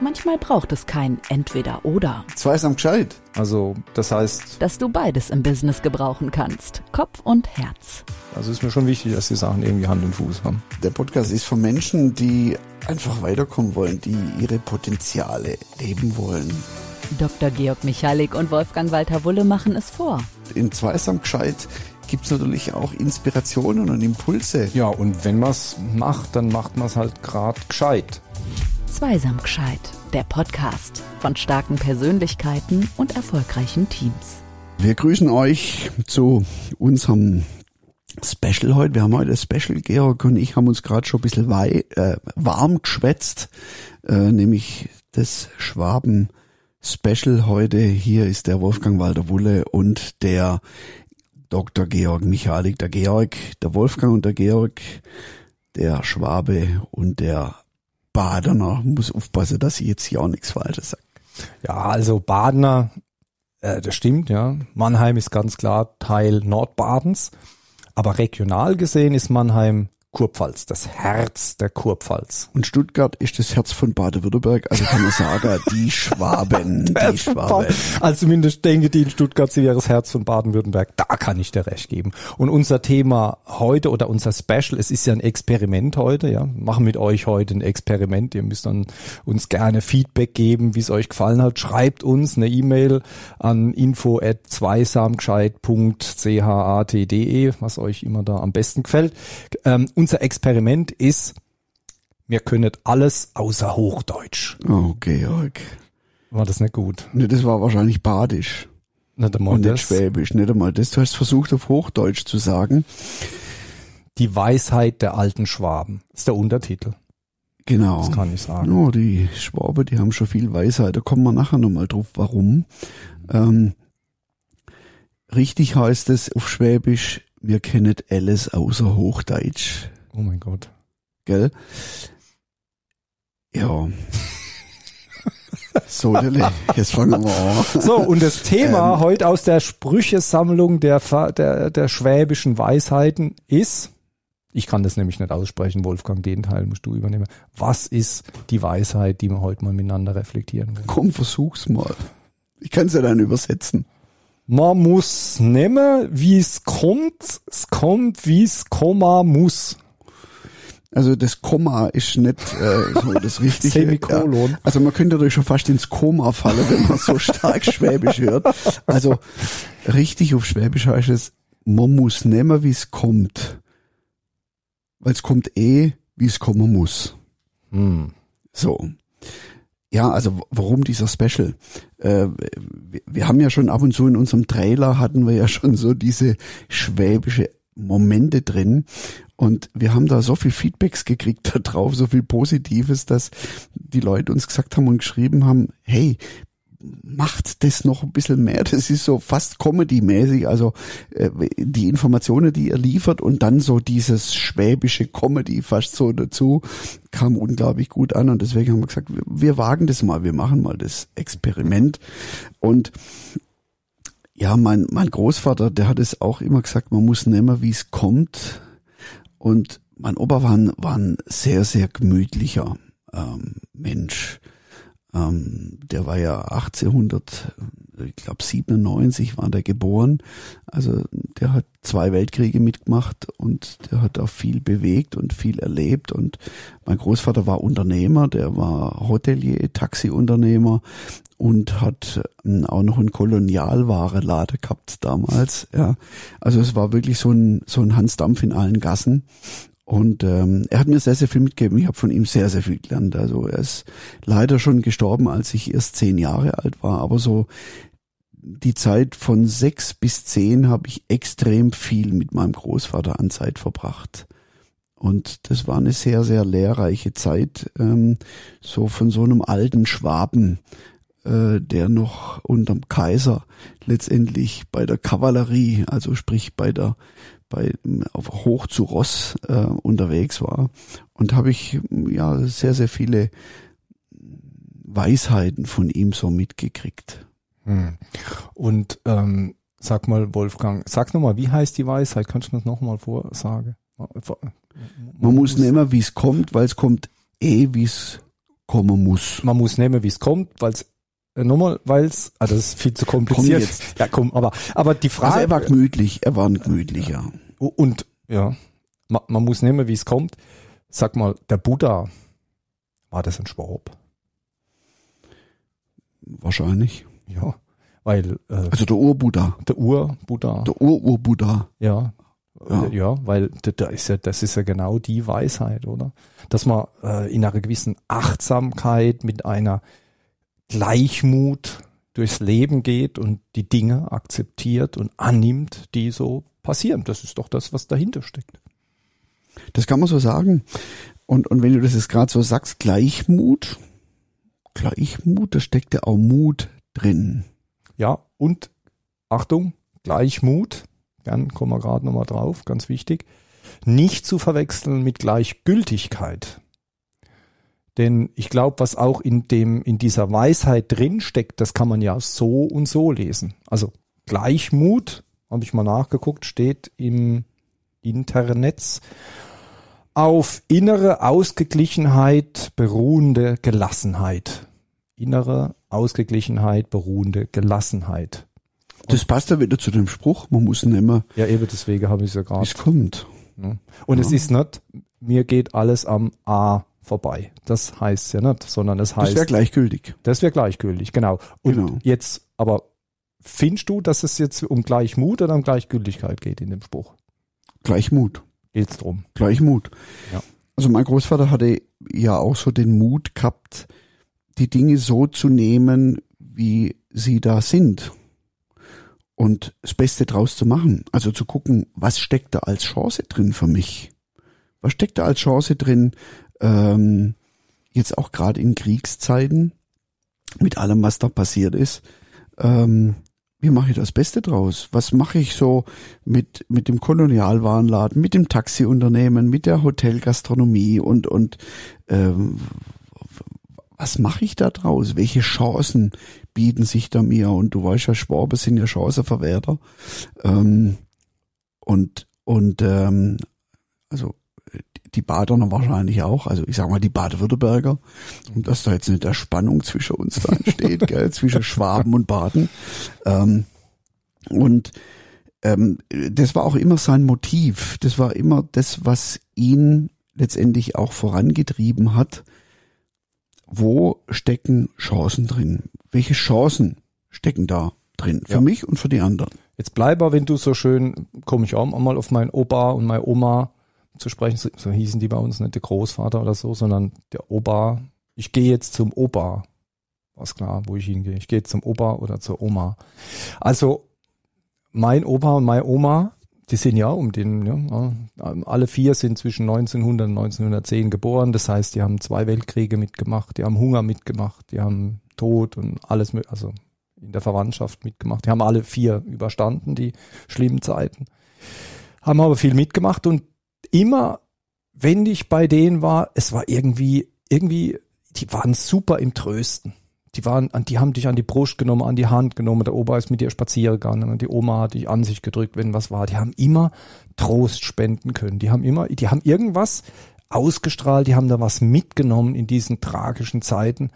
Manchmal braucht es kein Entweder-Oder. Zweisam gescheit. Also, das heißt, Dass du beides im Business gebrauchen kannst. Kopf und Herz. also ist mir schon wichtig, dass die Sachen irgendwie Hand und Fuß haben. Der Podcast ist von Menschen, die einfach weiterkommen wollen, die ihre Potenziale leben wollen. Dr. Georg Michalik und Wolfgang Walter Wulle machen es vor. In Zweisam gescheit gibt's natürlich auch Inspirationen und Impulse. Ja, und wenn man's macht, dann macht man's halt grad gescheit. Zweisam gescheit. Der Podcast von starken Persönlichkeiten und erfolgreichen Teams. Wir grüßen euch zu unserem Special heute. Wir haben heute Special. Georg und ich haben uns gerade schon ein bisschen wei äh, warm geschwätzt, äh, nämlich das Schwaben Special heute. Hier ist der Wolfgang Walter Wulle und der Dr. Georg Michalik. Der Georg, der Wolfgang und der Georg, der Schwabe und der Badener. Muss aufpassen, dass ich jetzt hier auch nichts Falsches sage. Ja, also Badener, äh, das stimmt, ja. Mannheim ist ganz klar Teil Nordbadens. Aber regional gesehen ist Mannheim Kurpfalz, das Herz der Kurpfalz. Und Stuttgart ist das Herz von Baden-Württemberg, also kann man sagen, die Schwaben, die Schwaben. Also zumindest denke die in Stuttgart, sie wäre das Herz von Baden-Württemberg. Da kann ich dir recht geben. Und unser Thema heute oder unser Special, es ist ja ein Experiment heute, ja. Wir Machen mit euch heute ein Experiment. Ihr müsst dann uns gerne Feedback geben, wie es euch gefallen hat. Schreibt uns eine E-Mail an info at zweisamgescheit.chatde, was euch immer da am besten gefällt. Ähm, unser Experiment ist, wir können alles außer Hochdeutsch. Oh, Georg. War das nicht gut? Ne, das war wahrscheinlich Badisch Nicht einmal und nicht das. Schwäbisch, nicht einmal das. Du hast versucht auf Hochdeutsch zu sagen. Die Weisheit der alten Schwaben. Ist der Untertitel. Genau. Das kann ich sagen. Oh, die Schwabe, die haben schon viel Weisheit. Da kommen wir nachher nochmal drauf, warum. Ähm, richtig heißt es auf Schwäbisch, wir kennen alles außer Hochdeutsch. Oh mein Gott. Gell? Ja. so, jetzt fangen wir an. So, und das Thema Ähm. heute aus der Sprüchesammlung der, der, der schwäbischen Weisheiten ist, ich kann das nämlich nicht aussprechen, Wolfgang, den Teil musst du übernehmen. Was ist die Weisheit, die wir heute mal miteinander reflektieren wollen? Komm, versuch's mal. Ich kann's ja dann übersetzen. Man muss nehmen, wie es kommt, es kommt, wie es kommen muss. Also das Komma ist nicht äh, so das Richtige. Semikolon. Ja. Also man könnte natürlich schon fast ins Koma fallen, wenn man so stark Schwäbisch hört. Also richtig auf Schwäbisch heißt es, man muss nehmen, wie es kommt. Weil es kommt eh, wie es kommen muss. Hm. So. Ja, also warum dieser Special? Äh, wir, wir haben ja schon ab und zu in unserem Trailer hatten wir ja schon so diese schwäbische Momente drin und wir haben da so viel Feedbacks gekriegt da drauf, so viel Positives, dass die Leute uns gesagt haben und geschrieben haben, hey, macht das noch ein bisschen mehr. Das ist so fast Comedy-mäßig. Also äh, die Informationen, die ihr liefert und dann so dieses schwäbische Comedy fast so dazu, kam unglaublich gut an. Und deswegen haben wir gesagt, wir, wir wagen das mal, wir machen mal das Experiment. Und ja, mein, mein Großvater, der hat es auch immer gesagt, man muss nehmen, wie es kommt. Und mein Opa war ein, war ein sehr, sehr gemütlicher ähm, Mensch. Ähm, der war ja 1800, ich glaube 97 war der geboren. Also der hat zwei Weltkriege mitgemacht und der hat auch viel bewegt und viel erlebt. Und mein Großvater war Unternehmer, der war Hotelier, Taxiunternehmer und hat ähm, auch noch einen Kolonialwarelader gehabt damals. Ja, also es war wirklich so ein so ein Hans Dampf in allen Gassen. Und ähm, er hat mir sehr, sehr viel mitgegeben. Ich habe von ihm sehr, sehr viel gelernt. Also er ist leider schon gestorben, als ich erst zehn Jahre alt war. Aber so die Zeit von sechs bis zehn habe ich extrem viel mit meinem Großvater an Zeit verbracht. Und das war eine sehr, sehr lehrreiche Zeit, ähm, so von so einem alten Schwaben, äh, der noch unterm Kaiser letztendlich bei der Kavallerie, also sprich bei der bei auf hoch zu Ross äh, unterwegs war und habe ich ja sehr sehr viele Weisheiten von ihm so mitgekriegt. Hm. Und ähm, sag mal, Wolfgang, sag nochmal, wie heißt die Weisheit? Kannst du das nochmal vorsagen? Man muss nehmen, wie es kommt, weil es kommt eh, wie es kommen muss. Man muss nehmen, wie es kommt, weil es nochmal, weil es, ah, das ist viel zu kompliziert. Komm jetzt. Ja, komm, aber, aber die Frage. Also er war gemütlich, er war ein gemütlicher. Und ja, man, man muss nehmen, wie es kommt. Sag mal, der Buddha, war das ein Schwab? Wahrscheinlich. Ja, weil äh, Also der Urbuddha. der Ur-Buddha, Der Ur-Urbuddha. ja, Ja. ja, ja, weil da ist ja, das ist ja genau die Weisheit, oder? Dass man äh, in einer gewissen Achtsamkeit mit einer Gleichmut durchs Leben geht und die Dinge akzeptiert und annimmt, die so passieren. Das ist doch das, was dahinter steckt. Das kann man so sagen. Und, und wenn du das jetzt gerade so sagst, Gleichmut, Gleichmut, da steckt ja auch Mut drin. Ja, und Achtung, Gleichmut, dann kommen wir gerade nochmal drauf, ganz wichtig, nicht zu verwechseln mit Gleichgültigkeit. Denn ich glaube, was auch in dem, in dieser Weisheit drin steckt, das kann man ja so und so lesen. Also Gleichmut, habe ich mal nachgeguckt, steht im Internet auf innere Ausgeglichenheit beruhende Gelassenheit. Innere Ausgeglichenheit beruhende Gelassenheit. Das passt ja wieder zu dem Spruch, man muss nehmen, Ja, eben deswegen habe ich es ja gerade. es kommt. Ne? Und es ist nicht, mir geht alles am A vorbei. Das heißt ja nicht, sondern es Das heißt, wäre gleichgültig. das wäre gleichgültig, genau. Und Genau. jetzt, aber findest du, dass es jetzt um Gleichmut oder um Gleichgültigkeit geht in dem Spruch? Gleichmut. Geht's drum? Gleichmut. Ja. Also mein Großvater hatte ja auch so den Mut gehabt, die Dinge so zu nehmen, wie sie da sind. Und das Beste draus zu machen. Also zu gucken, was steckt da als Chance drin für mich? Was steckt da als Chance drin, ähm, jetzt auch gerade in Kriegszeiten, mit allem, was da passiert ist, ähm, wie mache ich das Beste draus? Was mache ich so mit, mit dem Kolonialwarenladen, mit dem Taxiunternehmen, mit der Hotelgastronomie und, und ähm, was mache ich da draus? Welche Chancen bieten sich da mir? Und du weißt ja, Schwaben sind ja Chancenverwerter. Ähm, und und ähm, also die Badener wahrscheinlich auch, also ich sag mal die Baden-Württemberger, und dass da jetzt nicht der Spannung zwischen uns da entsteht, gell, zwischen Schwaben und Baden. Ähm, und ähm, das war auch immer sein Motiv. Das war immer das, was ihn letztendlich auch vorangetrieben hat. Wo stecken Chancen drin? Welche Chancen stecken da drin? Für Ja. mich und für die anderen. Jetzt bleib aber, wenn du so schön, komme ich auch mal auf meinen Opa und meine Oma zu sprechen, so, hießen die bei uns, nicht der Großvater oder so, sondern der Opa. Ich gehe jetzt zum Opa. Was klar, wo ich hingehe. Ich gehe zum Opa oder zur Oma. Also mein Opa und meine Oma, die sind ja um den, ja, alle vier sind zwischen 1900 und 1910 geboren. Das heißt, die haben zwei Weltkriege mitgemacht, die haben Hunger mitgemacht, die haben Tod und alles, also in der Verwandtschaft mitgemacht. Die haben alle vier überstanden, die schlimmen Zeiten. Haben aber viel mitgemacht und immer, wenn ich bei denen war, es war irgendwie, irgendwie, die waren super im Trösten. Die waren, die haben dich an die Brust genommen, an die Hand genommen. Der Opa ist mit dir spazieren gegangen und die Oma hat dich an sich gedrückt, wenn was war. Die haben immer Trost spenden können. Die haben immer, die haben irgendwas ausgestrahlt, die haben da was mitgenommen in diesen tragischen Zeiten,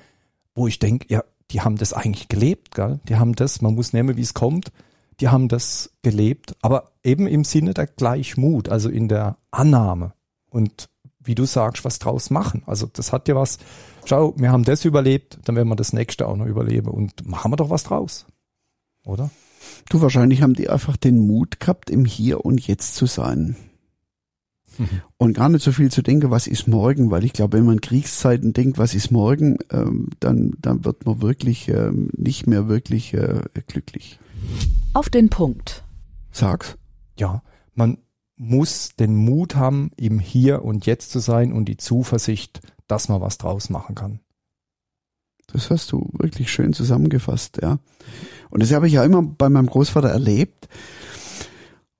wo ich denke, ja, die haben das eigentlich gelebt, gell? Die haben das, man muss nehmen, wie es kommt, die haben das gelebt, aber eben im Sinne der Gleichmut, also in der Annahme und wie du sagst, was draus machen. Also das hat ja was, schau, wir haben das überlebt, dann werden wir das nächste auch noch überleben und machen wir doch was draus. Oder? Du, wahrscheinlich haben die einfach den Mut gehabt, im Hier und Jetzt zu sein. Und gar nicht so viel zu denken, was ist morgen, weil ich glaube, wenn man Kriegszeiten denkt, was ist morgen, ähm, dann, dann wird man wirklich ähm, nicht mehr wirklich äh, glücklich. Auf den Punkt. Sag's. Ja, man muss den Mut haben, im Hier und Jetzt zu sein und die Zuversicht, dass man was draus machen kann. Das hast du wirklich schön zusammengefasst, ja. Und das habe ich ja immer bei meinem Großvater erlebt.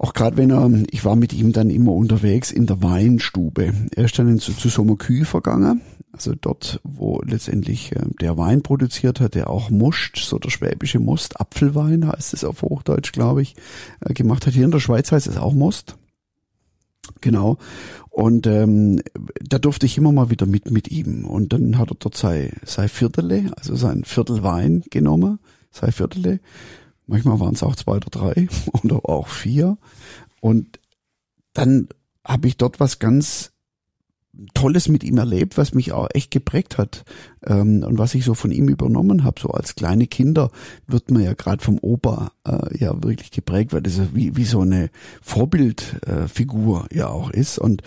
Auch gerade wenn er, ich war mit ihm dann immer unterwegs in der Weinstube. Er ist dann zu, zu so einer Kühe vergangen, also dort, wo letztendlich äh, der Wein produziert hat, der auch Most, so der schwäbische Most, Apfelwein heißt es auf Hochdeutsch, glaube ich, äh, gemacht hat. Hier in der Schweiz heißt es auch Most. Genau. Und ähm, da durfte ich immer mal wieder mit mit ihm. Und dann hat er dort sein, sein Viertele, also sein Viertel Wein genommen, sein Viertele. Manchmal waren es auch zwei oder drei oder auch vier. Und dann habe ich dort was ganz Tolles mit ihm erlebt, was mich auch echt geprägt hat ähm, und was ich so von ihm übernommen habe. So als kleine Kinder wird man ja gerade vom Opa äh, ja wirklich geprägt, weil das ja wie, wie so eine Vorbildfigur äh, ja auch ist. Und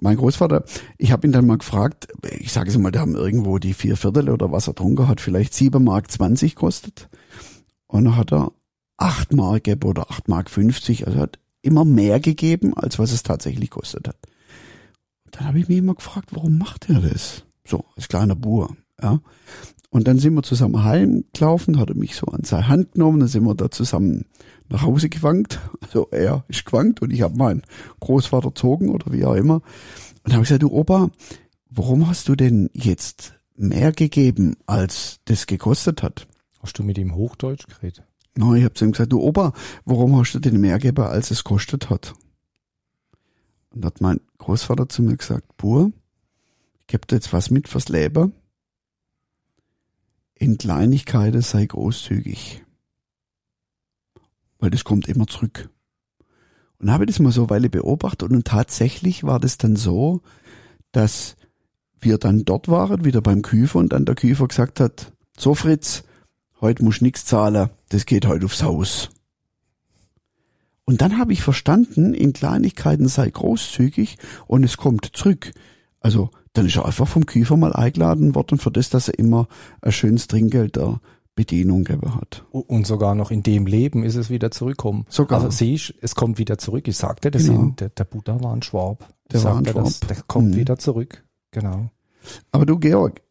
mein Großvater, ich habe ihn dann mal gefragt, ich sage es mal, der haben irgendwo die vier Viertel oder was er drunter hat, vielleicht sieben Mark zwanzig kostet. Und dann hat er acht Mark oder acht Mark fünfzig, also hat immer mehr gegeben, als was es tatsächlich kostet hat dann habe ich mich immer gefragt, warum macht er das? So, als kleiner Bur, ja. Und dann sind wir zusammen heimgelaufen, hat er mich so an seine Hand genommen, dann sind wir da zusammen nach Hause gewankt. Also er ist gewankt und ich habe meinen Großvater gezogen oder wie auch immer. Und dann habe ich gesagt, du Opa, warum hast du denn jetzt mehr gegeben, als das gekostet hat? Hast du mit ihm Hochdeutsch geredet? Nein, ich habe zu ihm gesagt, du Opa, warum hast du denn mehr gegeben, als es kostet hat? Und hat mein Großvater zu mir gesagt, Bur, ich gebe dir jetzt was mit fürs Leben. In Kleinigkeiten sei großzügig. Weil das kommt immer zurück. Und habe das mal so eine Weile beobachtet und tatsächlich war das dann so, dass wir dann dort waren, wieder beim Küfer und dann der Küfer gesagt hat, so Fritz, heute musst du nichts zahlen, das geht heute aufs Haus. Und dann habe ich verstanden, in Kleinigkeiten sei großzügig und es kommt zurück. Also dann ist er einfach vom Küfer mal eingeladen worden für das, dass er immer ein schönes Trinkgeld der Bedienung gegeben hat. Und sogar noch in dem Leben ist es wieder zurückkommen. Sogar. Also siehst, es kommt wieder zurück. Ich sagte, das Genau. sind, der, der Buddha war ein Schwab. Ich Der war ein sagte, das- Schwab. Der kommt Mhm. wieder zurück. Genau. Aber du, Georg,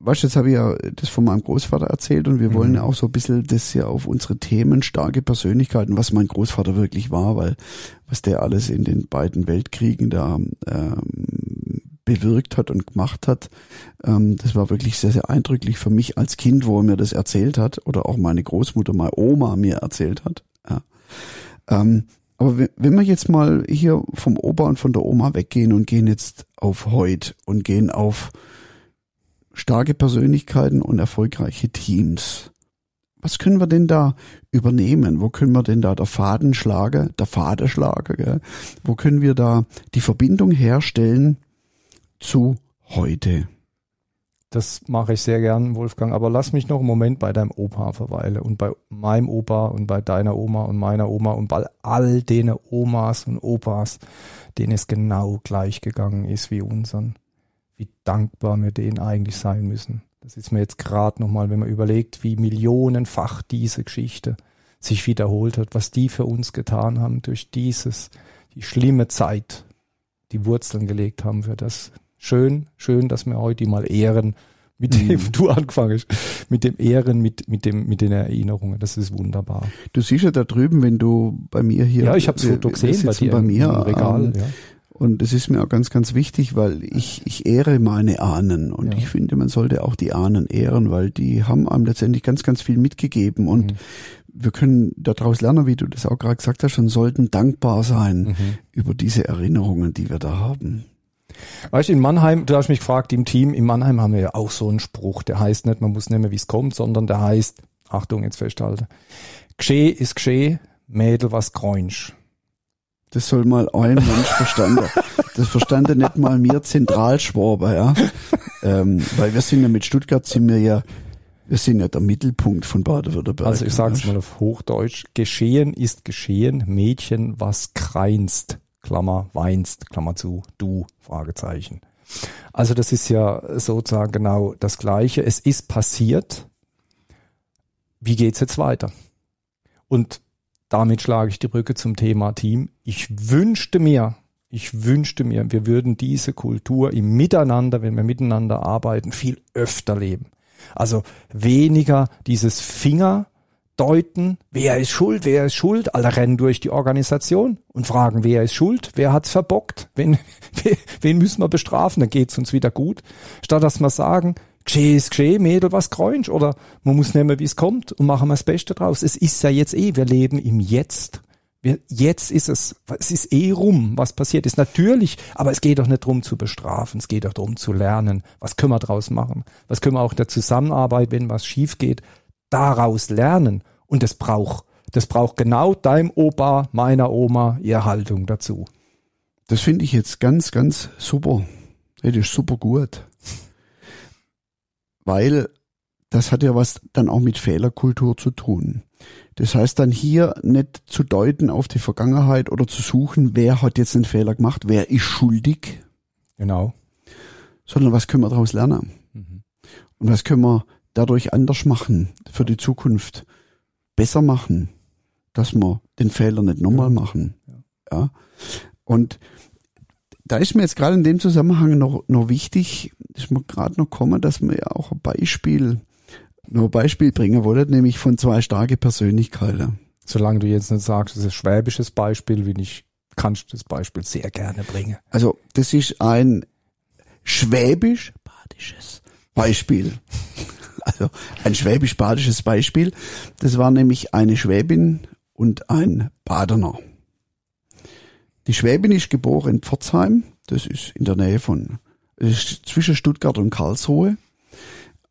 weißt du, jetzt habe ich ja das von meinem Großvater erzählt und wir Mhm. wollen ja auch so ein bisschen das ja auf unsere Themen, starke Persönlichkeiten, was mein Großvater wirklich war, weil was der alles in den beiden Weltkriegen da ähm, bewirkt hat und gemacht hat, ähm, das war wirklich sehr, sehr eindrücklich für mich als Kind, wo er mir das erzählt hat oder auch meine Großmutter, meine Oma mir erzählt hat. Ja. Ähm, aber wenn- wenn wir jetzt mal hier vom Opa und von der Oma weggehen und gehen jetzt auf heute und gehen auf starke Persönlichkeiten und erfolgreiche Teams. Was können wir denn da übernehmen? Wo können wir denn da der Faden schlagen, der Faden schlagen? Gell? Wo können wir da die Verbindung herstellen zu heute? Das mache ich sehr gern, Wolfgang. Aber lass mich noch einen Moment bei deinem Opa verweilen und bei meinem Opa und bei deiner Oma und meiner Oma und bei all den Omas und Opas, denen es genau gleich gegangen ist wie unseren. Wie dankbar wir denen eigentlich sein müssen. Das ist mir jetzt gerade nochmal, wenn man überlegt, wie millionenfach diese Geschichte sich wiederholt hat, was die für uns getan haben durch dieses, die schlimme Zeit, die Wurzeln gelegt haben für das. Schön, schön, dass wir heute mal ehren, mit dem Mhm. du angefangen hast, mit dem Ehren, mit, mit dem, mit den Erinnerungen. Das ist wunderbar. Du siehst ja da drüben, wenn du bei mir hier. ja, ich habe das Foto gesehen bei dir bei mir im Regal. ähm, ja. Und das ist mir auch ganz, ganz wichtig, weil ich, ich ehre meine Ahnen. Und Ja. ich finde, man sollte auch die Ahnen ehren, weil die haben einem letztendlich ganz, ganz viel mitgegeben. Und Mhm. wir können daraus lernen, wie du das auch gerade gesagt hast, und sollten dankbar sein Mhm. über diese Erinnerungen, die wir da haben. Weißt du, in Mannheim, du hast mich gefragt, im Team, in Mannheim haben wir ja auch so einen Spruch, der heißt nicht, man muss nicht mehr, wie es kommt, sondern der heißt, Achtung, jetzt festhalten, Gescheh ist Gescheh, Mädel was greinsch. Das soll mal ein Mensch verstanden. Das verstande nicht mal mir Zentralschwaber, ja. ähm, weil wir sind ja mit Stuttgart sind wir ja, wir sind ja der Mittelpunkt von Baden-Württemberg. Also ich sage es mal auf Hochdeutsch, Geschehen ist Geschehen, Mädchen was kreinst, Klammer, weinst, Klammer zu, du, Fragezeichen. Also das ist ja sozusagen genau das Gleiche. Es ist passiert. Wie geht's jetzt weiter? Und damit schlage ich die Brücke zum Thema Team. Ich wünschte mir, ich wünschte mir, wir würden diese Kultur im Miteinander, wenn wir miteinander arbeiten, viel öfter leben. Also weniger dieses Fingerdeuten, wer ist schuld, wer ist schuld, alle rennen durch die Organisation und fragen, wer ist schuld, wer hat's verbockt, wen, wen müssen wir bestrafen, dann geht's uns wieder gut. Statt dass wir sagen, Gescheh ist Gescheh, Mädel was greinsch oder man muss nehmen, wie es kommt und machen wir das Beste draus. Es ist ja jetzt eh, wir leben im Jetzt. Wir, jetzt ist es, es ist eh rum, was passiert ist. Natürlich, aber es geht doch nicht darum zu bestrafen, es geht doch darum zu lernen. Was können wir daraus machen? Was können wir auch der Zusammenarbeit, wenn was schief geht, daraus lernen? Und das braucht, das braucht genau deinem Opa, meiner Oma, ihr Haltung dazu. Das finde ich jetzt ganz, ganz super. Das ist super gut. Weil das hat ja was dann auch mit Fehlerkultur zu tun. Das heißt dann hier nicht zu deuten auf die Vergangenheit oder zu suchen, wer hat jetzt einen Fehler gemacht, wer ist schuldig. Genau. Sondern was können wir daraus lernen? Mhm. Und was können wir dadurch anders machen für die Zukunft? Besser machen, dass wir den Fehler nicht nochmal machen. Ja. Und da ist mir jetzt gerade in dem Zusammenhang noch, noch wichtig, ist mir gerade noch kommen, dass wir ja auch ein Beispiel noch ein Beispiel bringen wollte, nämlich von zwei starke Persönlichkeiten. Solange du jetzt nicht sagst, das ist ein schwäbisches Beispiel, wie ich, kannst du das Beispiel sehr gerne bringen. Also, das ist ein schwäbisch-badisches Beispiel. Also, ein schwäbisch-badisches Beispiel. Das war nämlich eine Schwäbin und ein Badener. Die Schwäbin ist geboren in Pforzheim. Das ist in der Nähe von, zwischen Stuttgart und Karlsruhe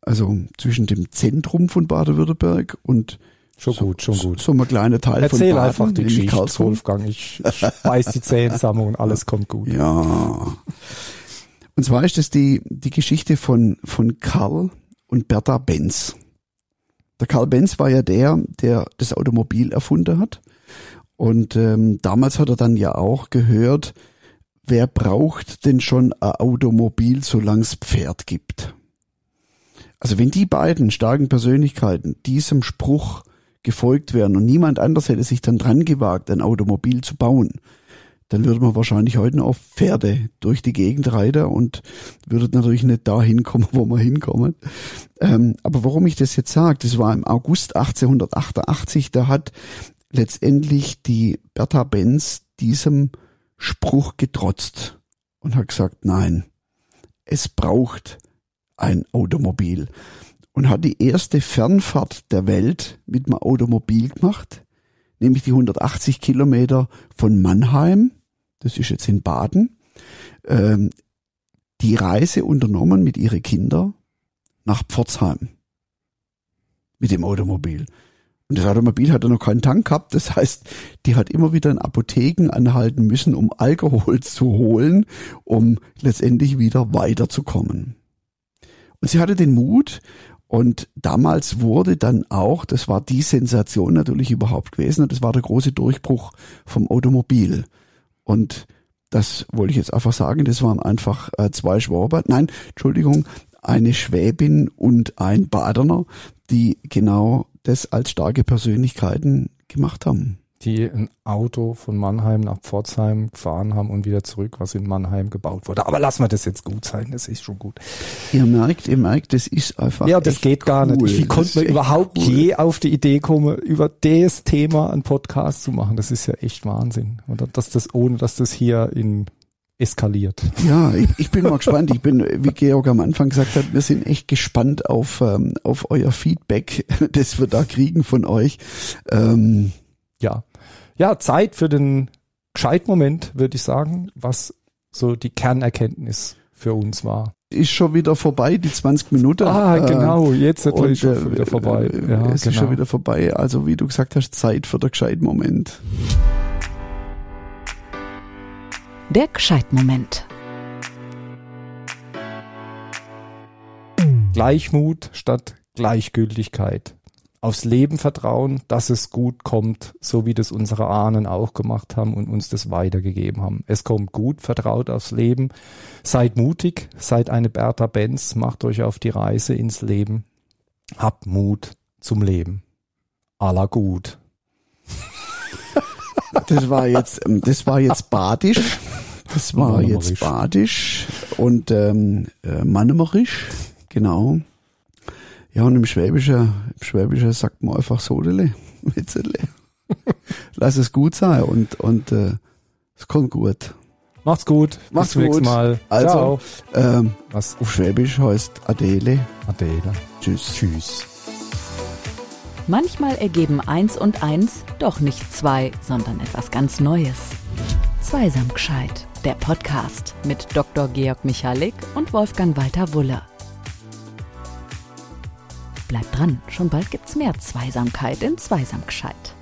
also zwischen dem Zentrum von Baden-Württemberg und Schon so, gut, schon gut. So ein kleiner Teil Erzähl von Baden, einfach die Geschichte, Karlsruhe. Wolfgang. Ich, ich beiß die Zähne zusammen und alles kommt gut. Ja. Und zwar ist das die, die Geschichte von, von Karl und Bertha Benz. Der Karl Benz war ja der, der das Automobil erfunden hat. Und ähm, damals hat er dann ja auch gehört, wer braucht denn schon ein Automobil, solange es Pferd gibt? Also wenn die beiden starken Persönlichkeiten diesem Spruch gefolgt wären und niemand anders hätte sich dann dran gewagt, ein Automobil zu bauen, dann würde man wahrscheinlich heute noch Pferde durch die Gegend reiten und würde natürlich nicht da hinkommen, wo man hinkommen. Ähm, aber warum ich das jetzt sage, das war im August 1888, da hat letztendlich die Bertha Benz diesem Spruch getrotzt und hat gesagt, nein, es braucht ein Automobil und hat die erste Fernfahrt der Welt mit einem Automobil gemacht, nämlich die 180 Kilometer von Mannheim, das ist jetzt in Baden, ähm, die Reise unternommen mit ihren Kindern nach Pforzheim mit dem Automobil. Und das Automobil hatte noch keinen Tank gehabt. Das heißt, die hat immer wieder in Apotheken anhalten müssen, um Alkohol zu holen, um letztendlich wieder weiterzukommen. Und sie hatte den Mut und damals wurde dann auch, das war die Sensation natürlich überhaupt gewesen, und das war der große Durchbruch vom Automobil. Und das wollte ich jetzt einfach sagen, das waren einfach äh, zwei Schwaber, nein, Entschuldigung, eine Schwäbin und ein Badener, die genau das als starke Persönlichkeiten gemacht haben die ein Auto von Mannheim nach Pforzheim gefahren haben und wieder zurück, was in Mannheim gebaut wurde. Aber lassen wir das jetzt gut sein, das ist schon gut. Ihr merkt, ihr merkt, das ist einfach. Ja, das geht gar cool. nicht. Wie konnte man überhaupt cool. je auf die Idee kommen, über das Thema einen Podcast zu machen? Das ist ja echt Wahnsinn. Oder dass das, ohne dass das hier in eskaliert. Ja, ich, ich bin mal gespannt. Ich bin, wie Georg am Anfang gesagt hat, wir sind echt gespannt auf, ähm, auf euer Feedback, das wir da kriegen von euch. Ähm, ja. Ja, Zeit für den Gescheitmoment, würde ich sagen, was so die Kernerkenntnis für uns war. Ist schon wieder vorbei, die 20 Minuten. Ah, äh, genau, jetzt ist und, schon wieder vorbei. Äh, ja, es genau. ist schon wieder vorbei. Also wie du gesagt hast, Zeit für den Gescheitmoment. Der Gescheitmoment. Gleichmut statt Gleichgültigkeit aufs Leben vertrauen, dass es gut kommt, so wie das unsere Ahnen auch gemacht haben und uns das weitergegeben haben. Es kommt gut, vertraut aufs Leben. Seid mutig, seid eine Bertha Benz, macht euch auf die Reise ins Leben. Habt Mut zum Leben. Aller gut. Das war jetzt, ähm, das war jetzt badisch. Das war jetzt badisch und ähm, äh, mannemerisch, genau. Ja, und im Schwäbischen, im Schwäbischen sagt man einfach Sodele, Witzele. Lass es gut sein und, und äh, es kommt gut. Macht's gut. Macht's Bis gut. Mal. Also, ähm, Was? auf Schwäbisch heißt Adele. Adele. Tschüss. Tschüss. Manchmal ergeben eins und eins doch nicht zwei, sondern etwas ganz Neues. Zweisam gescheit, der Podcast mit Dr. Georg Michalik und Wolfgang Walter Wuller. Bleibt dran, schon bald gibt's mehr Zweisamkeit in Zweisam gescheit.